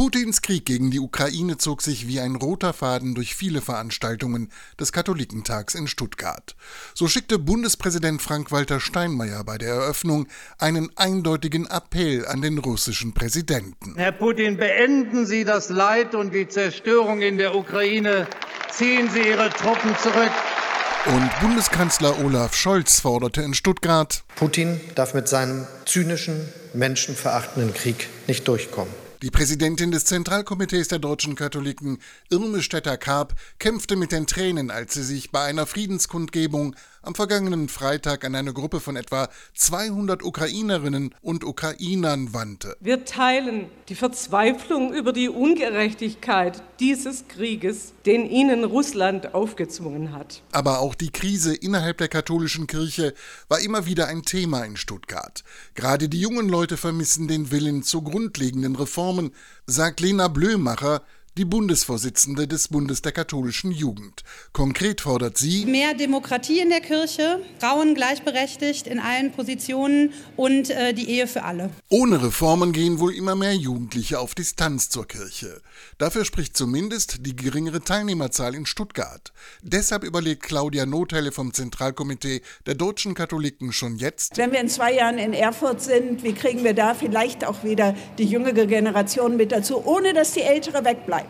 Putins Krieg gegen die Ukraine zog sich wie ein roter Faden durch viele Veranstaltungen des Katholikentags in Stuttgart. So schickte Bundespräsident Frank-Walter Steinmeier bei der Eröffnung einen eindeutigen Appell an den russischen Präsidenten. Herr Putin, beenden Sie das Leid und die Zerstörung in der Ukraine. Ziehen Sie Ihre Truppen zurück. Und Bundeskanzler Olaf Scholz forderte in Stuttgart, Putin darf mit seinem zynischen, menschenverachtenden Krieg nicht durchkommen. Die Präsidentin des Zentralkomitees der deutschen Katholiken, Irme Stetter-Karp, kämpfte mit den Tränen, als sie sich bei einer Friedenskundgebung am vergangenen Freitag an eine Gruppe von etwa 200 Ukrainerinnen und Ukrainern wandte. Wir teilen die Verzweiflung über die Ungerechtigkeit dieses Krieges, den ihnen Russland aufgezwungen hat. Aber auch die Krise innerhalb der katholischen Kirche war immer wieder ein Thema in Stuttgart. Gerade die jungen Leute vermissen den Willen zu grundlegenden Reformen, sagt Lena Blömacher, die Bundesvorsitzende des Bundes der katholischen Jugend. Konkret fordert sie mehr Demokratie in der Kirche, Frauen gleichberechtigt in allen Positionen und äh, die Ehe für alle. Ohne Reformen gehen wohl immer mehr Jugendliche auf Distanz zur Kirche. Dafür spricht zumindest die geringere Teilnehmerzahl in Stuttgart. Deshalb überlegt Claudia Nothelle vom Zentralkomitee der deutschen Katholiken schon jetzt, wenn wir in zwei Jahren in Erfurt sind, wie kriegen wir da vielleicht auch wieder die jüngere Generation mit dazu, ohne dass die ältere wegbleibt.